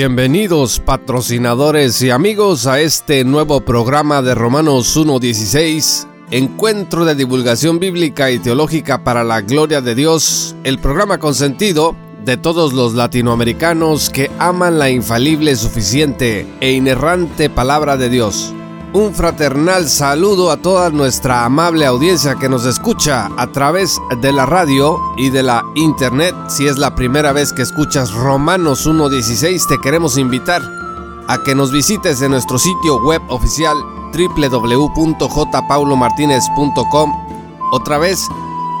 Bienvenidos patrocinadores y amigos a este nuevo programa de Romanos 1.16, Encuentro de Divulgación Bíblica y Teológica para la Gloria de Dios, el programa consentido de todos los latinoamericanos que aman la infalible, suficiente e inerrante palabra de Dios. Un fraternal saludo a toda nuestra amable audiencia que nos escucha a través de la radio y de la internet. Si es la primera vez que escuchas Romanos 1.16, te queremos invitar a que nos visites en nuestro sitio web oficial www.jpaulomartinez.com. Otra vez,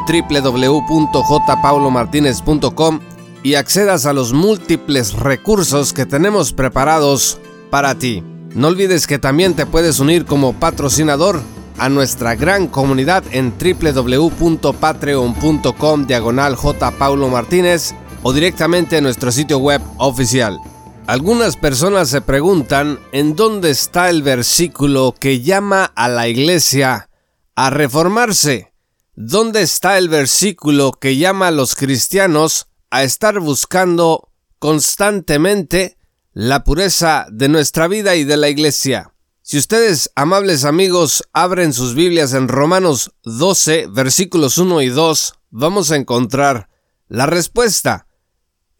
www.jpaulomartinez.com y accedas a los múltiples recursos que tenemos preparados para ti. No olvides que también te puedes unir como patrocinador a nuestra gran comunidad en www.patreon.com diagonal J. Paulo Martínez o directamente en nuestro sitio web oficial. Algunas personas se preguntan en dónde está el versículo que llama a la iglesia a reformarse. ¿Dónde está el versículo que llama a los cristianos a estar buscando constantemente la pureza de nuestra vida y de la iglesia. Si ustedes, amables amigos, abren sus Biblias en Romanos 12, versículos 1 y 2, vamos a encontrar la respuesta.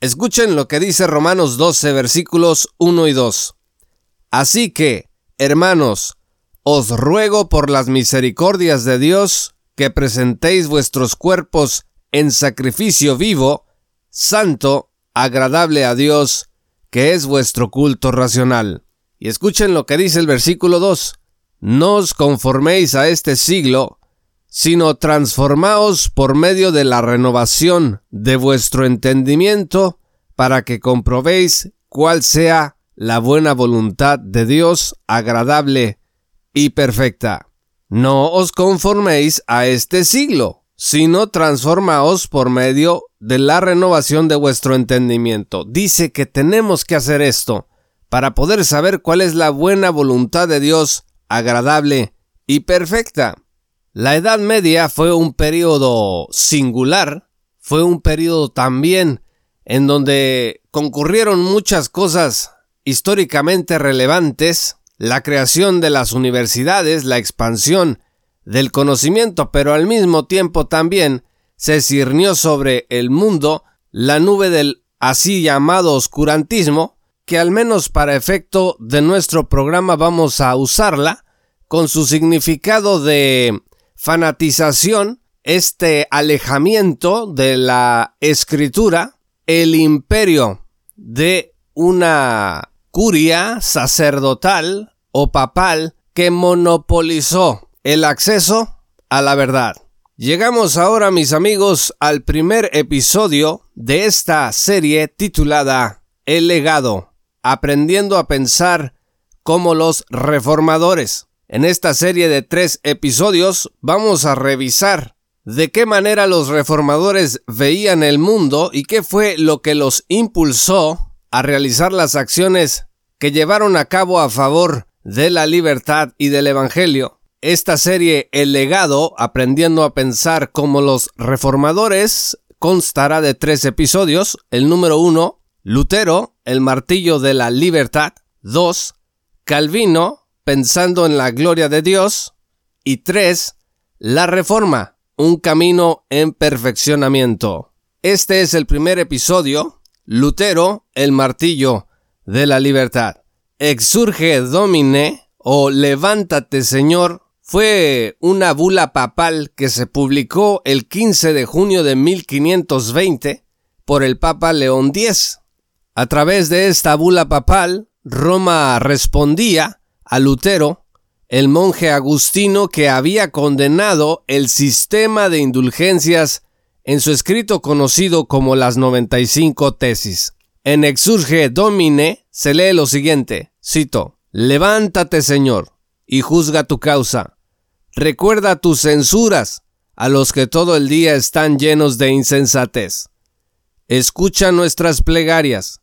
Escuchen lo que dice Romanos 12, versículos 1 y 2. Así que, hermanos, os ruego por las misericordias de Dios que presentéis vuestros cuerpos en sacrificio vivo, santo, agradable a Dios, que es vuestro culto racional. Y escuchen lo que dice el versículo 2. No os conforméis a este siglo, sino transformaos por medio de la renovación de vuestro entendimiento, para que comprobéis cuál sea la buena voluntad de Dios agradable y perfecta. No os conforméis a este siglo, sino transformaos por medio de la renovación de vuestro entendimiento. Dice que tenemos que hacer esto para poder saber cuál es la buena voluntad de Dios, agradable y perfecta. La Edad Media fue un periodo singular, fue un periodo también en donde concurrieron muchas cosas históricamente relevantes, la creación de las universidades, la expansión del conocimiento, pero al mismo tiempo también se cirnió sobre el mundo la nube del así llamado oscurantismo, que al menos para efecto de nuestro programa vamos a usarla, con su significado de fanatización, este alejamiento de la escritura, el imperio de una curia sacerdotal o papal que monopolizó el acceso a la verdad. Llegamos ahora, mis amigos, al primer episodio de esta serie titulada El legado, aprendiendo a pensar como los reformadores. En esta serie de tres episodios vamos a revisar de qué manera los reformadores veían el mundo y qué fue lo que los impulsó a realizar las acciones que llevaron a cabo a favor de la libertad y del Evangelio. Esta serie El legado, aprendiendo a pensar como los reformadores, constará de tres episodios. El número uno, Lutero, el martillo de la libertad. Dos, Calvino, pensando en la gloria de Dios. Y tres, la reforma, un camino en perfeccionamiento. Este es el primer episodio, Lutero, el martillo de la libertad. Exurge Domine o Levántate Señor fue una bula papal que se publicó el 15 de junio de 1520 por el Papa León X. A través de esta bula papal, Roma respondía a Lutero, el monje agustino que había condenado el sistema de indulgencias en su escrito conocido como las 95 tesis. En Exurge Domine se lee lo siguiente, cito, Levántate Señor, y juzga tu causa. Recuerda tus censuras a los que todo el día están llenos de insensatez. Escucha nuestras plegarias,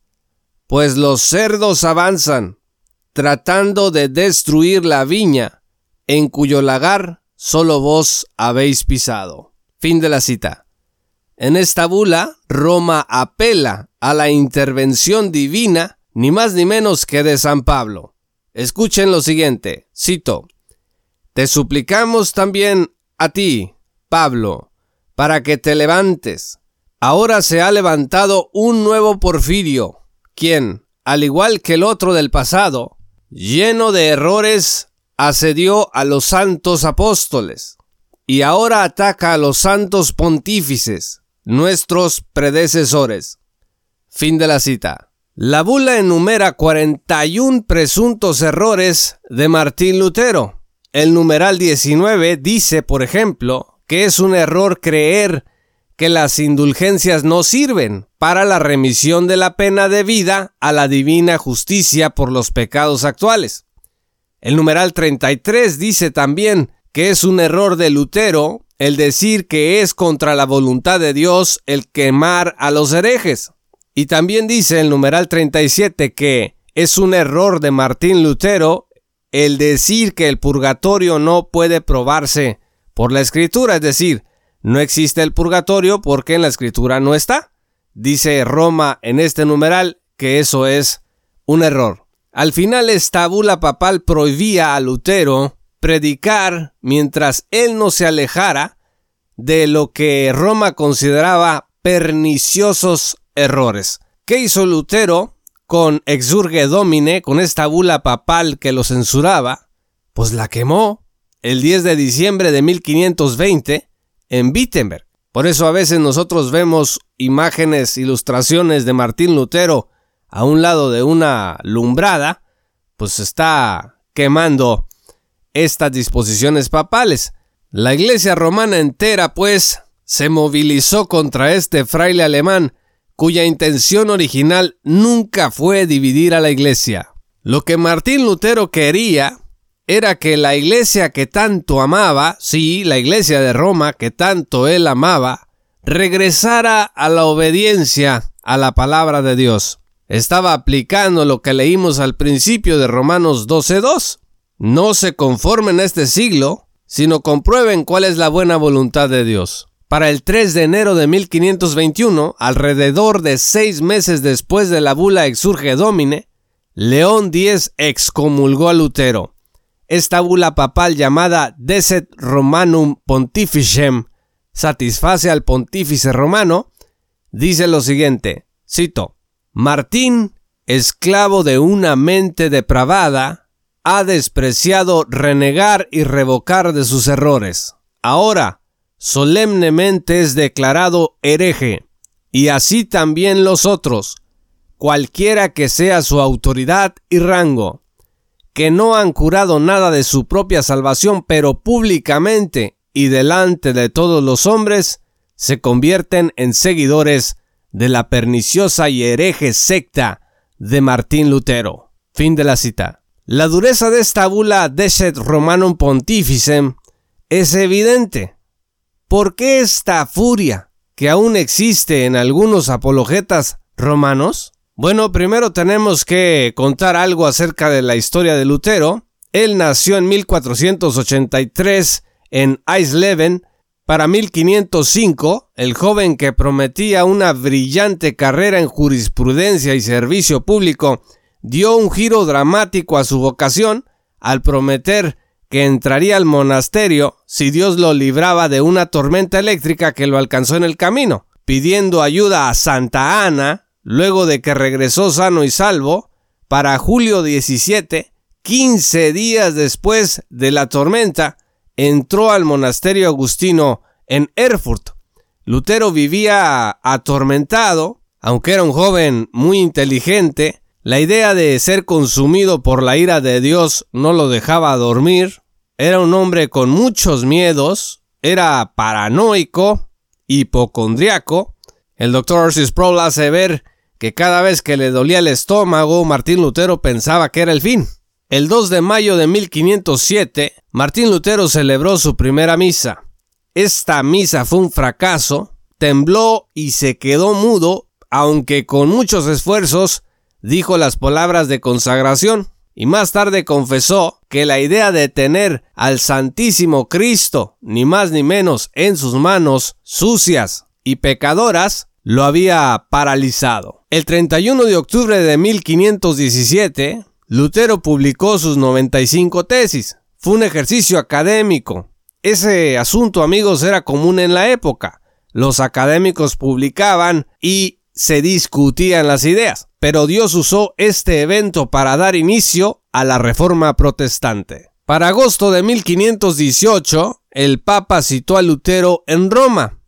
pues los cerdos avanzan, tratando de destruir la viña, en cuyo lagar solo vos habéis pisado. Fin de la cita. En esta bula, Roma apela a la intervención divina, ni más ni menos que de San Pablo. Escuchen lo siguiente, cito, Te suplicamos también a ti, Pablo, para que te levantes. Ahora se ha levantado un nuevo Porfirio, quien, al igual que el otro del pasado, lleno de errores, asedió a los santos apóstoles y ahora ataca a los santos pontífices, nuestros predecesores. Fin de la cita. La bula enumera 41 presuntos errores de Martín Lutero. El numeral 19 dice, por ejemplo, que es un error creer que las indulgencias no sirven para la remisión de la pena debida a la divina justicia por los pecados actuales. El numeral 33 dice también que es un error de Lutero el decir que es contra la voluntad de Dios el quemar a los herejes. Y también dice el numeral 37 que es un error de Martín Lutero el decir que el purgatorio no puede probarse por la escritura, es decir, no existe el purgatorio porque en la escritura no está. Dice Roma en este numeral que eso es un error. Al final esta bula papal prohibía a Lutero predicar mientras él no se alejara de lo que Roma consideraba perniciosos errores. ¿Qué hizo Lutero con Exurge Domine, con esta bula papal que lo censuraba? Pues la quemó el 10 de diciembre de 1520 en Wittenberg. Por eso a veces nosotros vemos imágenes, ilustraciones de Martín Lutero a un lado de una lumbrada, pues está quemando estas disposiciones papales. La iglesia romana entera, pues, se movilizó contra este fraile alemán, cuya intención original nunca fue dividir a la iglesia. Lo que Martín Lutero quería era que la iglesia que tanto amaba, sí, la iglesia de Roma que tanto él amaba, regresara a la obediencia a la palabra de Dios. Estaba aplicando lo que leímos al principio de Romanos 12.2. No se conformen a este siglo, sino comprueben cuál es la buena voluntad de Dios. Para el 3 de enero de 1521, alrededor de seis meses después de la bula Exurge Domine, León X excomulgó a Lutero esta bula papal llamada Deset Romanum Pontificem satisface al pontífice romano, dice lo siguiente, cito, Martín, esclavo de una mente depravada, ha despreciado renegar y revocar de sus errores. Ahora, solemnemente es declarado hereje, y así también los otros, cualquiera que sea su autoridad y rango que no han curado nada de su propia salvación, pero públicamente y delante de todos los hombres, se convierten en seguidores de la perniciosa y hereje secta de Martín Lutero. Fin de la cita. La dureza de esta bula Deset Romanum Pontificem es evidente. ¿Por qué esta furia que aún existe en algunos apologetas romanos? Bueno, primero tenemos que contar algo acerca de la historia de Lutero. Él nació en 1483 en Eisleben. Para 1505, el joven que prometía una brillante carrera en jurisprudencia y servicio público dio un giro dramático a su vocación al prometer que entraría al monasterio si Dios lo libraba de una tormenta eléctrica que lo alcanzó en el camino, pidiendo ayuda a Santa Ana, luego de que regresó sano y salvo, para julio 17, 15 días después de la tormenta, entró al monasterio agustino en Erfurt. Lutero vivía atormentado, aunque era un joven muy inteligente, la idea de ser consumido por la ira de Dios no lo dejaba dormir, era un hombre con muchos miedos, era paranoico hipocondriaco, el doctor Orsis Sproul hace ver que cada vez que le dolía el estómago, Martín Lutero pensaba que era el fin. El 2 de mayo de 1507, Martín Lutero celebró su primera misa. Esta misa fue un fracaso, tembló y se quedó mudo, aunque con muchos esfuerzos dijo las palabras de consagración y más tarde confesó que la idea de tener al Santísimo Cristo, ni más ni menos, en sus manos sucias y pecadoras, lo había paralizado. El 31 de octubre de 1517, Lutero publicó sus 95 tesis. Fue un ejercicio académico. Ese asunto, amigos, era común en la época. Los académicos publicaban y se discutían las ideas, pero Dios usó este evento para dar inicio a la reforma protestante. Para agosto de 1518, el Papa citó a Lutero en Roma.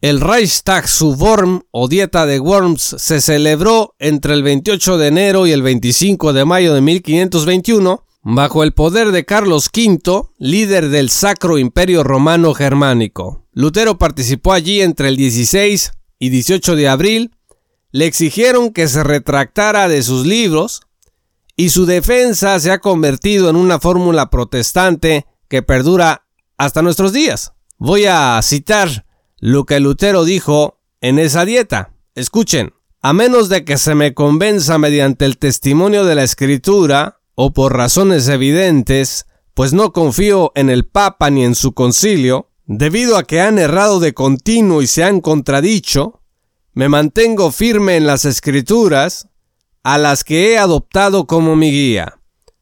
El Reichstag Suborm o Dieta de Worms se celebró entre el 28 de enero y el 25 de mayo de 1521 bajo el poder de Carlos V, líder del Sacro Imperio Romano Germánico. Lutero participó allí entre el 16 y 18 de abril le exigieron que se retractara de sus libros y su defensa se ha convertido en una fórmula protestante que perdura hasta nuestros días. Voy a citar lo que Lutero dijo en esa dieta. Escuchen, a menos de que se me convenza mediante el testimonio de la escritura o por razones evidentes, pues no confío en el Papa ni en su concilio, debido a que han errado de continuo y se han contradicho, me mantengo firme en las escrituras, a las que he adoptado como mi guía.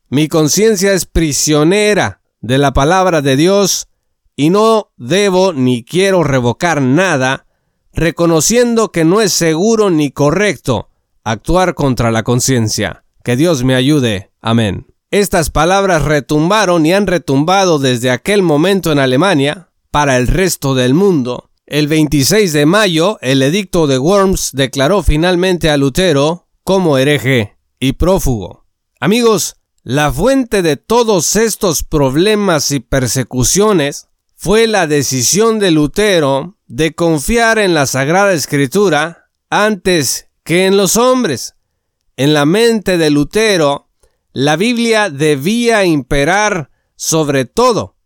Mi conciencia es prisionera de la palabra de Dios y no debo ni quiero revocar nada, reconociendo que no es seguro ni correcto actuar contra la conciencia. Que Dios me ayude. Amén. Estas palabras retumbaron y han retumbado desde aquel momento en Alemania para el resto del mundo el 26 de mayo, el edicto de Worms declaró finalmente a Lutero como hereje y prófugo. Amigos, la fuente de todos estos problemas y persecuciones fue la decisión de Lutero de confiar en la Sagrada Escritura antes que en los hombres. En la mente de Lutero, la Biblia debía imperar sobre todo,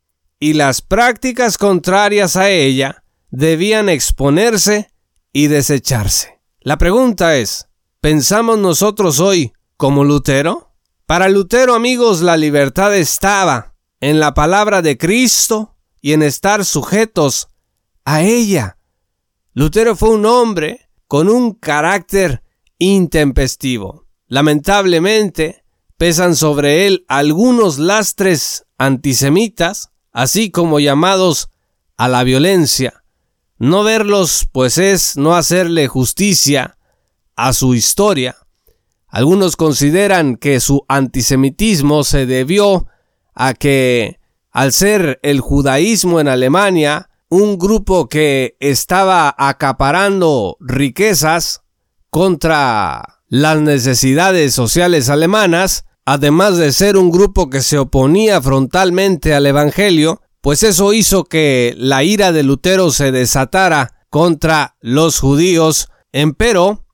y las prácticas contrarias a ella debían exponerse y desecharse. La pregunta es, ¿pensamos nosotros hoy como Lutero? Para Lutero, amigos, la libertad estaba en la palabra de Cristo y en estar sujetos a ella. Lutero fue un hombre con un carácter intempestivo. Lamentablemente, pesan sobre él algunos lastres antisemitas, así como llamados a la violencia. No verlos, pues es no hacerle justicia a su historia. Algunos consideran que su antisemitismo se debió a que, al ser el judaísmo en Alemania, un grupo que estaba acaparando riquezas contra las necesidades sociales alemanas, además de ser un grupo que se oponía frontalmente al Evangelio, pues eso hizo que la ira de Lutero se desatara contra los judíos. Empero,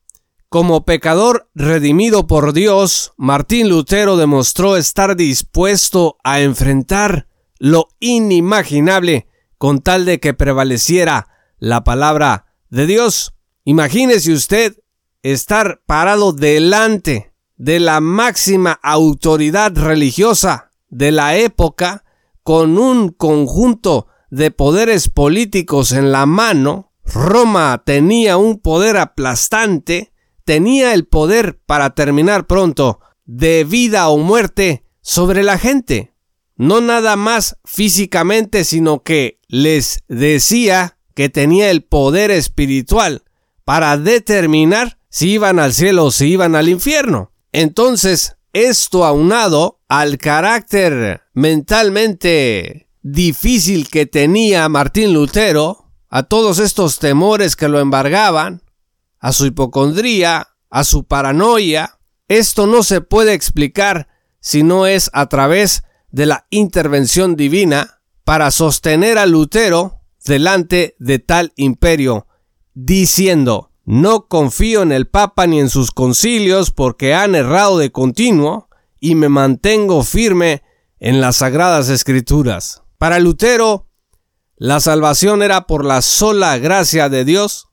como pecador redimido por Dios, Martín Lutero demostró estar dispuesto a enfrentar lo inimaginable con tal de que prevaleciera la palabra de Dios. Imagínese usted estar parado delante de la máxima autoridad religiosa de la época con un conjunto de poderes políticos en la mano, Roma tenía un poder aplastante, tenía el poder para terminar pronto de vida o muerte sobre la gente. No nada más físicamente, sino que les decía que tenía el poder espiritual para determinar si iban al cielo o si iban al infierno. Entonces, esto aunado al carácter mentalmente difícil que tenía Martín Lutero, a todos estos temores que lo embargaban, a su hipocondría, a su paranoia, esto no se puede explicar si no es a través de la intervención divina para sostener a Lutero delante de tal imperio, diciendo, no confío en el Papa ni en sus concilios porque han errado de continuo y me mantengo firme en las sagradas escrituras. Para Lutero, la salvación era por la sola gracia de Dios,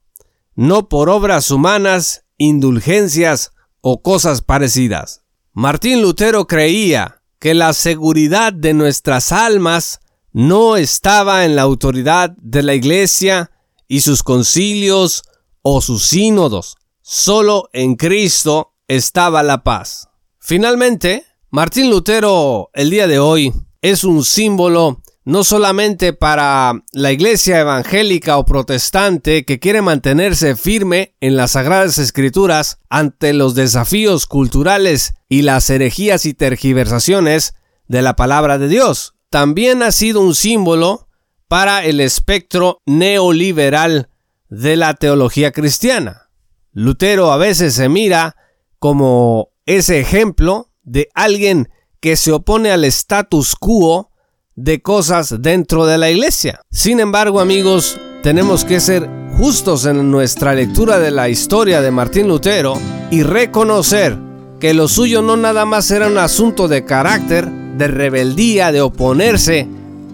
no por obras humanas, indulgencias o cosas parecidas. Martín Lutero creía que la seguridad de nuestras almas no estaba en la autoridad de la Iglesia y sus concilios o sus sínodos. Solo en Cristo estaba la paz. Finalmente, Martín Lutero el día de hoy es un símbolo no solamente para la iglesia evangélica o protestante que quiere mantenerse firme en las sagradas escrituras ante los desafíos culturales y las herejías y tergiversaciones de la palabra de Dios. También ha sido un símbolo para el espectro neoliberal de la teología cristiana. Lutero a veces se mira como ese ejemplo de alguien que se opone al status quo de cosas dentro de la iglesia. Sin embargo, amigos, tenemos que ser justos en nuestra lectura de la historia de Martín Lutero y reconocer que lo suyo no nada más era un asunto de carácter, de rebeldía, de oponerse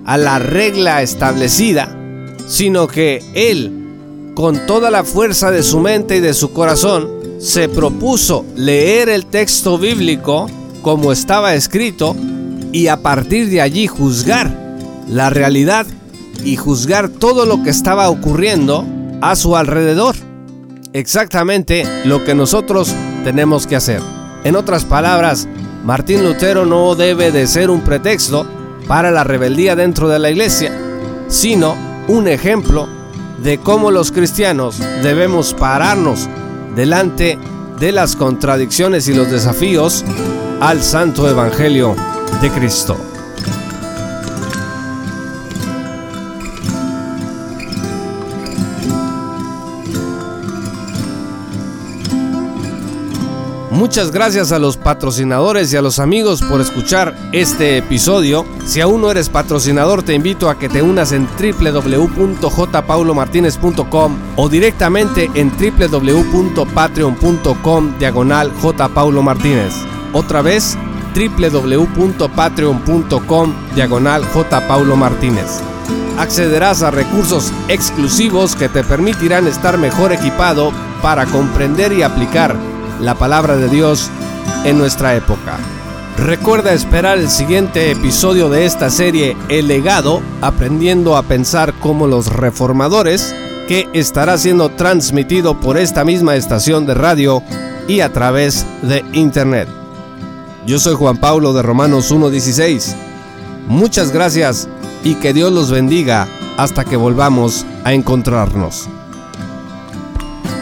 a la regla establecida, sino que él, con toda la fuerza de su mente y de su corazón, se propuso leer el texto bíblico como estaba escrito y a partir de allí juzgar la realidad y juzgar todo lo que estaba ocurriendo a su alrededor. Exactamente lo que nosotros tenemos que hacer. En otras palabras, Martín Lutero no debe de ser un pretexto para la rebeldía dentro de la iglesia, sino un ejemplo de cómo los cristianos debemos pararnos delante de las contradicciones y los desafíos al santo evangelio de Cristo. Muchas gracias a los patrocinadores y a los amigos por escuchar este episodio. Si aún no eres patrocinador, te invito a que te unas en www.jpaulomartinez.com o directamente en www.patreon.com diagonal jpaulomartinez. Otra vez, www.patreon.com diagonal J. Paulo Martínez. Accederás a recursos exclusivos que te permitirán estar mejor equipado para comprender y aplicar la palabra de Dios en nuestra época. Recuerda esperar el siguiente episodio de esta serie El legado, aprendiendo a pensar como los reformadores, que estará siendo transmitido por esta misma estación de radio y a través de internet. Yo soy Juan Pablo de Romanos 1.16. Muchas gracias y que Dios los bendiga hasta que volvamos a encontrarnos.